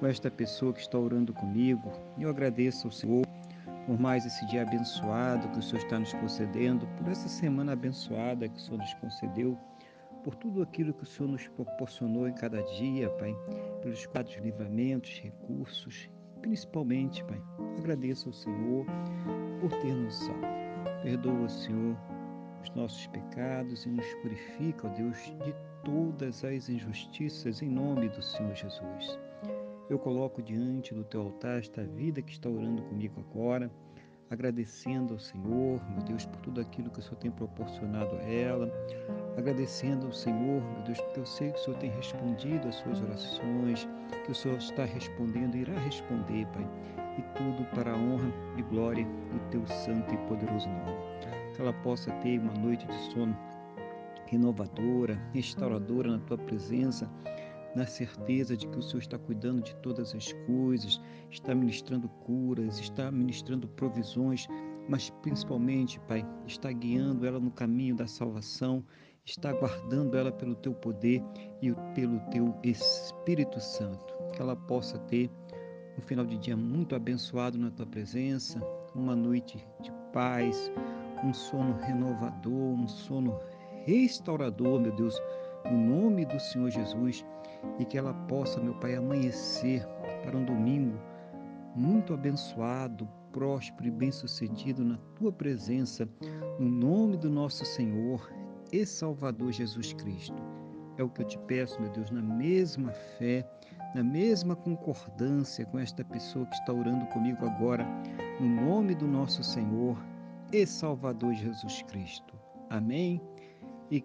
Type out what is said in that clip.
com esta pessoa que está orando comigo. Eu agradeço ao Senhor por mais esse dia abençoado que o Senhor está nos concedendo, por essa semana abençoada que o Senhor nos concedeu, por tudo aquilo que o Senhor nos proporcionou em cada dia, Pai, pelos quadros livramentos, recursos, principalmente, Pai, agradeço ao Senhor por ter nos salvo. Perdoa, Senhor, os nossos pecados e nos purifica, ó Deus, de todas as injustiças em nome do Senhor Jesus. Eu coloco diante do teu altar esta vida que está orando comigo agora, agradecendo ao Senhor, meu Deus, por tudo aquilo que o Senhor tem proporcionado a ela, agradecendo ao Senhor, meu Deus, porque eu sei que o Senhor tem respondido às suas orações, que o Senhor está respondendo e irá responder, Pai, e tudo para a honra e glória do teu santo e poderoso nome. Que ela possa ter uma noite de sono renovadora, restauradora na tua presença na certeza de que o Senhor está cuidando de todas as coisas, está ministrando curas, está ministrando provisões, mas principalmente, Pai, está guiando ela no caminho da salvação, está guardando ela pelo teu poder e pelo teu Espírito Santo. Que ela possa ter um final de dia muito abençoado na tua presença, uma noite de paz, um sono renovador, um sono restaurador, meu Deus, no nome do Senhor Jesus e que ela possa, meu Pai, amanhecer para um domingo muito abençoado, próspero e bem-sucedido na tua presença, no nome do nosso Senhor e Salvador Jesus Cristo. É o que eu te peço, meu Deus, na mesma fé, na mesma concordância com esta pessoa que está orando comigo agora, no nome do nosso Senhor e Salvador Jesus Cristo. Amém. E